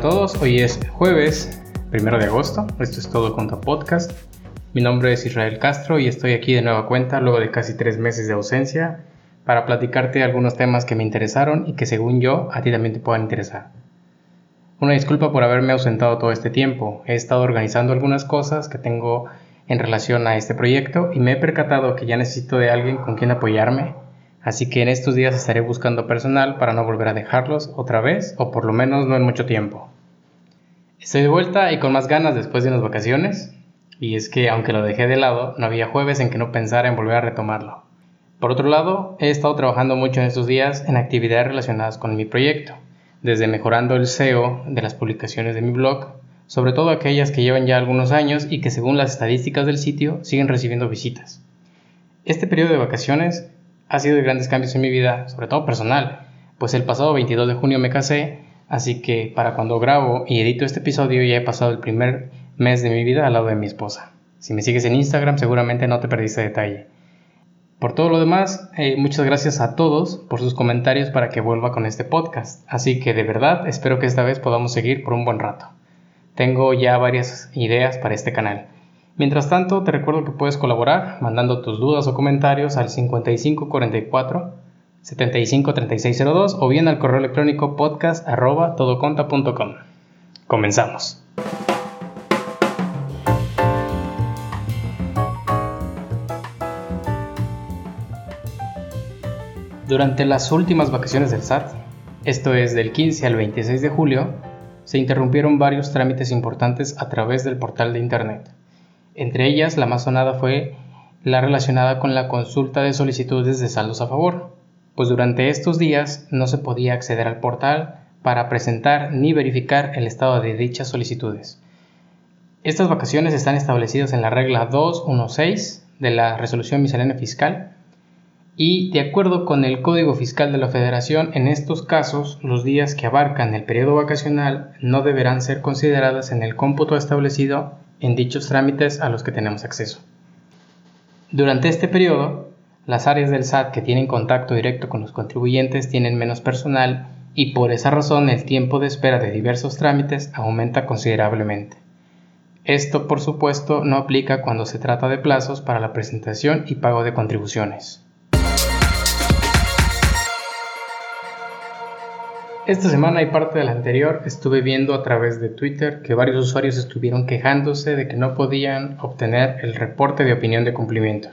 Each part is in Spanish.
a todos, hoy es jueves, primero de agosto, esto es todo contra podcast. Mi nombre es Israel Castro y estoy aquí de nueva cuenta luego de casi tres meses de ausencia para platicarte algunos temas que me interesaron y que según yo a ti también te puedan interesar. Una disculpa por haberme ausentado todo este tiempo, he estado organizando algunas cosas que tengo en relación a este proyecto y me he percatado que ya necesito de alguien con quien apoyarme Así que en estos días estaré buscando personal para no volver a dejarlos otra vez o por lo menos no en mucho tiempo. Estoy de vuelta y con más ganas después de unas vacaciones. Y es que aunque lo dejé de lado, no había jueves en que no pensara en volver a retomarlo. Por otro lado, he estado trabajando mucho en estos días en actividades relacionadas con mi proyecto, desde mejorando el SEO de las publicaciones de mi blog, sobre todo aquellas que llevan ya algunos años y que según las estadísticas del sitio siguen recibiendo visitas. Este periodo de vacaciones ha sido de grandes cambios en mi vida, sobre todo personal, pues el pasado 22 de junio me casé, así que para cuando grabo y edito este episodio ya he pasado el primer mes de mi vida al lado de mi esposa. Si me sigues en Instagram seguramente no te perdiste detalle. Por todo lo demás, eh, muchas gracias a todos por sus comentarios para que vuelva con este podcast. Así que de verdad espero que esta vez podamos seguir por un buen rato. Tengo ya varias ideas para este canal. Mientras tanto, te recuerdo que puedes colaborar mandando tus dudas o comentarios al 5544 753602 o bien al correo electrónico podcast. Comenzamos. Durante las últimas vacaciones del SAT, esto es del 15 al 26 de julio, se interrumpieron varios trámites importantes a través del portal de Internet. Entre ellas, la más sonada fue la relacionada con la consulta de solicitudes de saldos a favor, pues durante estos días no se podía acceder al portal para presentar ni verificar el estado de dichas solicitudes. Estas vacaciones están establecidas en la regla 216 de la Resolución Miscelánea Fiscal y de acuerdo con el Código Fiscal de la Federación, en estos casos los días que abarcan el periodo vacacional no deberán ser consideradas en el cómputo establecido en dichos trámites a los que tenemos acceso. Durante este periodo, las áreas del SAT que tienen contacto directo con los contribuyentes tienen menos personal y por esa razón el tiempo de espera de diversos trámites aumenta considerablemente. Esto, por supuesto, no aplica cuando se trata de plazos para la presentación y pago de contribuciones. Esta semana y parte de la anterior estuve viendo a través de Twitter que varios usuarios estuvieron quejándose de que no podían obtener el reporte de opinión de cumplimiento.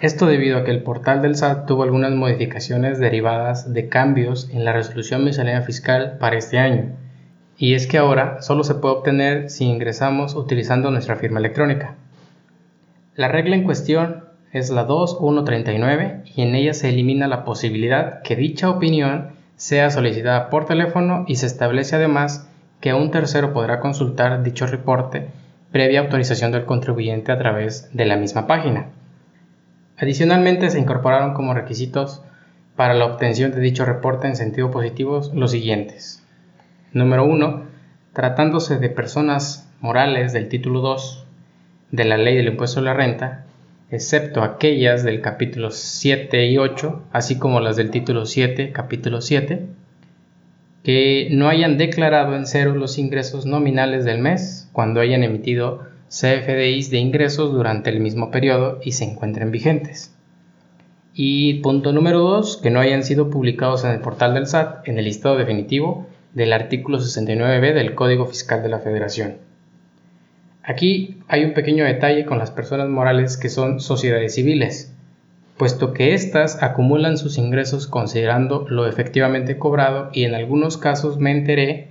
Esto debido a que el portal del SAT tuvo algunas modificaciones derivadas de cambios en la resolución miscelánea fiscal para este año. Y es que ahora solo se puede obtener si ingresamos utilizando nuestra firma electrónica. La regla en cuestión es la 2139 y en ella se elimina la posibilidad que dicha opinión sea solicitada por teléfono y se establece además que un tercero podrá consultar dicho reporte previa autorización del contribuyente a través de la misma página. Adicionalmente se incorporaron como requisitos para la obtención de dicho reporte en sentido positivo los siguientes. Número 1. Tratándose de personas morales del título 2 de la ley del impuesto a la renta, excepto aquellas del capítulo 7 y 8, así como las del título 7, capítulo 7, que no hayan declarado en cero los ingresos nominales del mes cuando hayan emitido CFDIs de ingresos durante el mismo periodo y se encuentren vigentes. Y punto número 2, que no hayan sido publicados en el portal del SAT en el listado definitivo del artículo 69b del Código Fiscal de la Federación. Aquí hay un pequeño detalle con las personas morales que son sociedades civiles, puesto que éstas acumulan sus ingresos considerando lo efectivamente cobrado y en algunos casos me enteré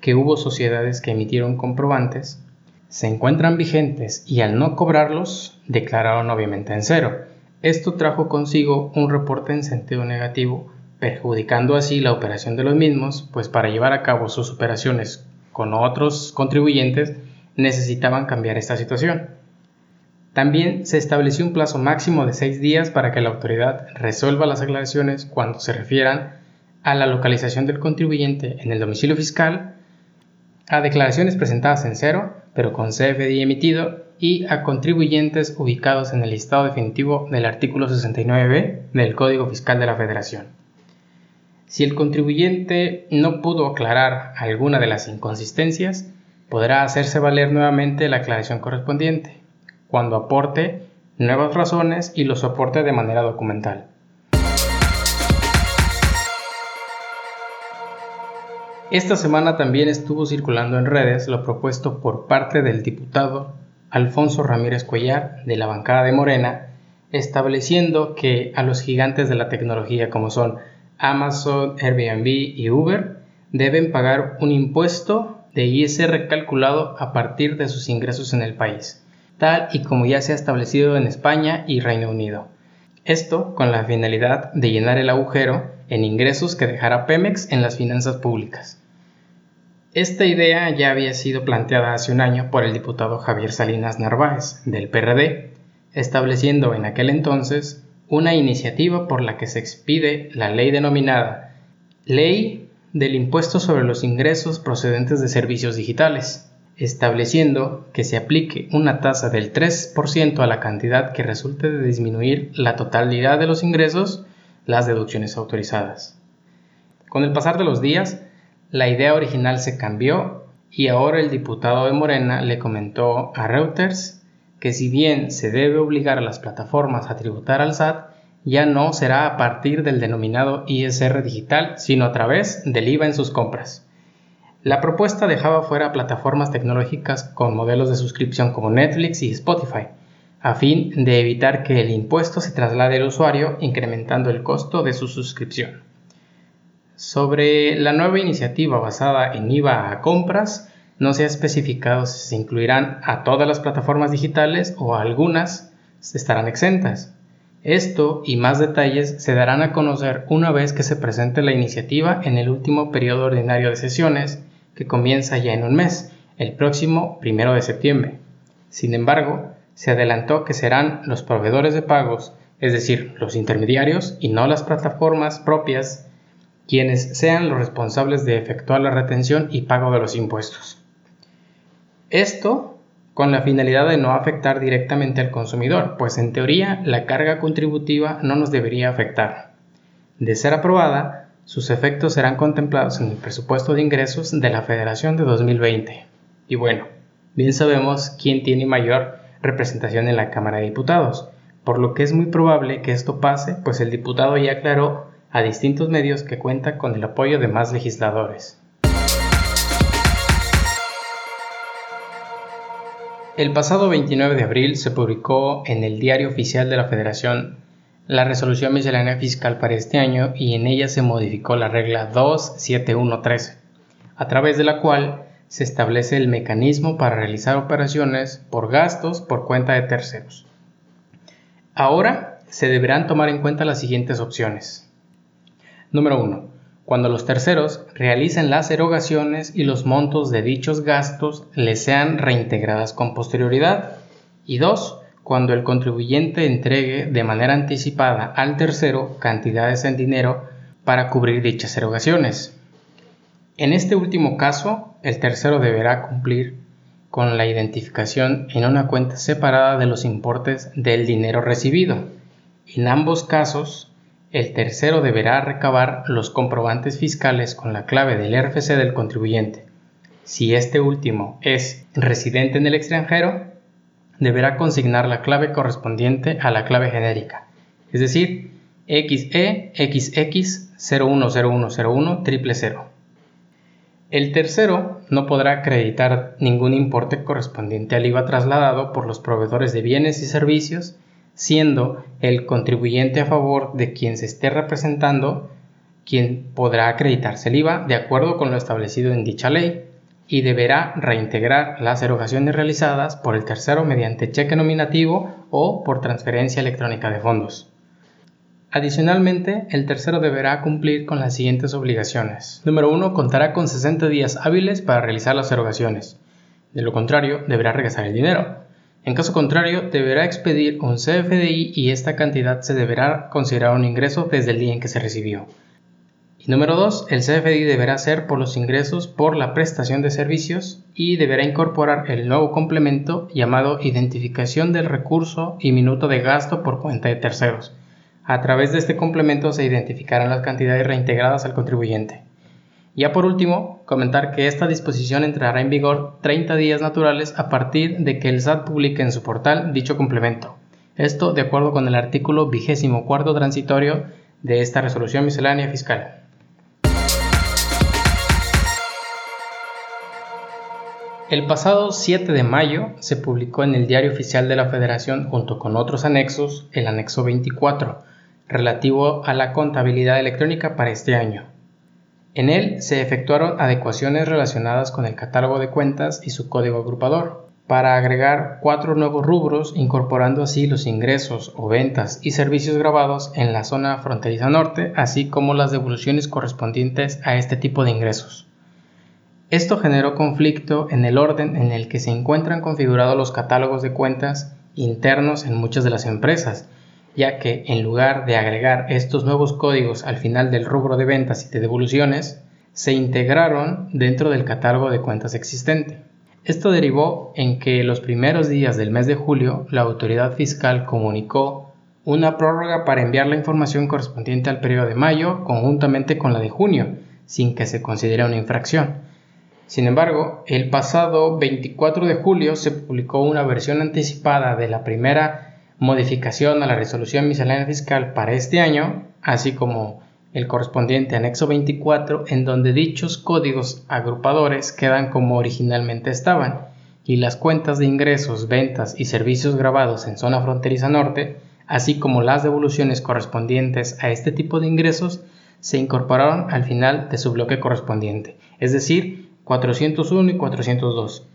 que hubo sociedades que emitieron comprobantes, se encuentran vigentes y al no cobrarlos declararon obviamente en cero. Esto trajo consigo un reporte en sentido negativo, perjudicando así la operación de los mismos, pues para llevar a cabo sus operaciones con otros contribuyentes necesitaban cambiar esta situación. También se estableció un plazo máximo de seis días para que la autoridad resuelva las aclaraciones cuando se refieran a la localización del contribuyente en el domicilio fiscal, a declaraciones presentadas en cero, pero con CFDI emitido, y a contribuyentes ubicados en el listado definitivo del artículo 69b del Código Fiscal de la Federación. Si el contribuyente no pudo aclarar alguna de las inconsistencias, podrá hacerse valer nuevamente la aclaración correspondiente, cuando aporte nuevas razones y lo soporte de manera documental. Esta semana también estuvo circulando en redes lo propuesto por parte del diputado Alfonso Ramírez Cuellar de la bancada de Morena, estableciendo que a los gigantes de la tecnología como son Amazon, Airbnb y Uber deben pagar un impuesto de ISR calculado a partir de sus ingresos en el país, tal y como ya se ha establecido en España y Reino Unido. Esto con la finalidad de llenar el agujero en ingresos que dejará Pemex en las finanzas públicas. Esta idea ya había sido planteada hace un año por el diputado Javier Salinas Narváez, del PRD, estableciendo en aquel entonces una iniciativa por la que se expide la ley denominada Ley del Impuesto sobre los Ingresos procedentes de Servicios Digitales, estableciendo que se aplique una tasa del 3% a la cantidad que resulte de disminuir la totalidad de los ingresos, las deducciones autorizadas. Con el pasar de los días, la idea original se cambió y ahora el diputado de Morena le comentó a Reuters que si bien se debe obligar a las plataformas a tributar al SAT, ya no será a partir del denominado ISR digital, sino a través del IVA en sus compras. La propuesta dejaba fuera plataformas tecnológicas con modelos de suscripción como Netflix y Spotify, a fin de evitar que el impuesto se traslade al usuario incrementando el costo de su suscripción. Sobre la nueva iniciativa basada en IVA a compras, no se ha especificado si se incluirán a todas las plataformas digitales o a algunas estarán exentas. Esto y más detalles se darán a conocer una vez que se presente la iniciativa en el último periodo ordinario de sesiones, que comienza ya en un mes, el próximo primero de septiembre. Sin embargo, se adelantó que serán los proveedores de pagos, es decir, los intermediarios y no las plataformas propias quienes sean los responsables de efectuar la retención y pago de los impuestos. Esto con la finalidad de no afectar directamente al consumidor, pues en teoría la carga contributiva no nos debería afectar. De ser aprobada, sus efectos serán contemplados en el presupuesto de ingresos de la Federación de 2020. Y bueno, bien sabemos quién tiene mayor representación en la Cámara de Diputados, por lo que es muy probable que esto pase, pues el diputado ya aclaró a distintos medios que cuenta con el apoyo de más legisladores. El pasado 29 de abril se publicó en el Diario Oficial de la Federación la resolución miscelánea fiscal para este año y en ella se modificó la regla 27113, a través de la cual se establece el mecanismo para realizar operaciones por gastos por cuenta de terceros. Ahora se deberán tomar en cuenta las siguientes opciones. Número 1. Cuando los terceros realicen las erogaciones y los montos de dichos gastos les sean reintegradas con posterioridad. Y 2. Cuando el contribuyente entregue de manera anticipada al tercero cantidades en dinero para cubrir dichas erogaciones. En este último caso, el tercero deberá cumplir con la identificación en una cuenta separada de los importes del dinero recibido. En ambos casos, el tercero deberá recabar los comprobantes fiscales con la clave del RFC del contribuyente. Si este último es residente en el extranjero, deberá consignar la clave correspondiente a la clave genérica, es decir, XEXX010101 El tercero no podrá acreditar ningún importe correspondiente al IVA trasladado por los proveedores de bienes y servicios siendo el contribuyente a favor de quien se esté representando quien podrá acreditarse el IVA de acuerdo con lo establecido en dicha ley y deberá reintegrar las erogaciones realizadas por el tercero mediante cheque nominativo o por transferencia electrónica de fondos. Adicionalmente, el tercero deberá cumplir con las siguientes obligaciones. Número 1. Contará con 60 días hábiles para realizar las erogaciones. De lo contrario, deberá regresar el dinero. En caso contrario, deberá expedir un CFDI y esta cantidad se deberá considerar un ingreso desde el día en que se recibió. Y número 2, el CFDI deberá ser por los ingresos por la prestación de servicios y deberá incorporar el nuevo complemento llamado identificación del recurso y minuto de gasto por cuenta de terceros, A través de este complemento se identificarán las cantidades reintegradas al contribuyente. Ya por último, comentar que esta disposición entrará en vigor 30 días naturales a partir de que el SAT publique en su portal dicho complemento. Esto de acuerdo con el artículo 24 transitorio de esta resolución miscelánea fiscal. El pasado 7 de mayo se publicó en el Diario Oficial de la Federación junto con otros anexos el anexo 24, relativo a la contabilidad electrónica para este año. En él se efectuaron adecuaciones relacionadas con el catálogo de cuentas y su código agrupador, para agregar cuatro nuevos rubros, incorporando así los ingresos o ventas y servicios grabados en la zona fronteriza norte, así como las devoluciones correspondientes a este tipo de ingresos. Esto generó conflicto en el orden en el que se encuentran configurados los catálogos de cuentas internos en muchas de las empresas, ya que en lugar de agregar estos nuevos códigos al final del rubro de ventas y de devoluciones, se integraron dentro del catálogo de cuentas existente. Esto derivó en que los primeros días del mes de julio la autoridad fiscal comunicó una prórroga para enviar la información correspondiente al periodo de mayo conjuntamente con la de junio, sin que se considere una infracción. Sin embargo, el pasado 24 de julio se publicó una versión anticipada de la primera modificación a la resolución miscelánea fiscal para este año, así como el correspondiente anexo 24, en donde dichos códigos agrupadores quedan como originalmente estaban, y las cuentas de ingresos, ventas y servicios grabados en zona fronteriza norte, así como las devoluciones correspondientes a este tipo de ingresos, se incorporaron al final de su bloque correspondiente, es decir, 401 y 402.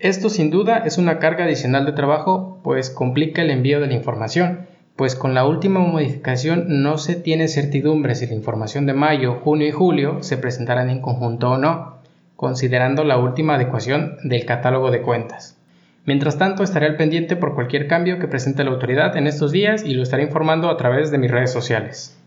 Esto sin duda es una carga adicional de trabajo, pues complica el envío de la información, pues con la última modificación no se tiene certidumbre si la información de mayo, junio y julio se presentarán en conjunto o no, considerando la última adecuación del catálogo de cuentas. Mientras tanto, estaré al pendiente por cualquier cambio que presente la autoridad en estos días y lo estaré informando a través de mis redes sociales.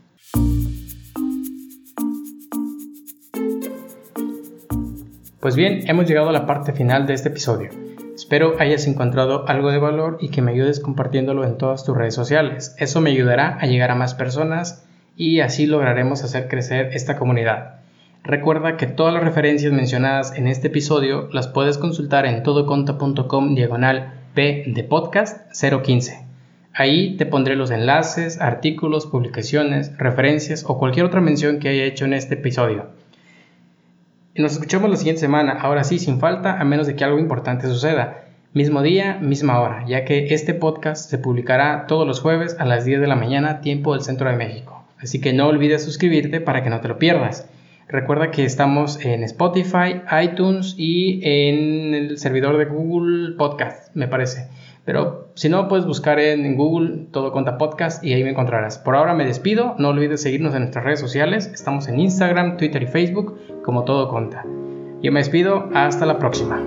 Pues bien, hemos llegado a la parte final de este episodio. Espero hayas encontrado algo de valor y que me ayudes compartiéndolo en todas tus redes sociales. Eso me ayudará a llegar a más personas y así lograremos hacer crecer esta comunidad. Recuerda que todas las referencias mencionadas en este episodio las puedes consultar en todoconta.com diagonal P de podcast 015. Ahí te pondré los enlaces, artículos, publicaciones, referencias o cualquier otra mención que haya hecho en este episodio. Nos escuchamos la siguiente semana, ahora sí, sin falta, a menos de que algo importante suceda. Mismo día, misma hora, ya que este podcast se publicará todos los jueves a las 10 de la mañana, tiempo del centro de México. Así que no olvides suscribirte para que no te lo pierdas. Recuerda que estamos en Spotify, iTunes y en el servidor de Google Podcast, me parece. Pero si no, puedes buscar en, Google Todo Conta Podcast y ahí me encontrarás. Por ahora me despido, no olvides seguirnos en nuestras redes sociales, estamos en Instagram, Twitter y Facebook como Todo Conta. Yo me despido, hasta la próxima.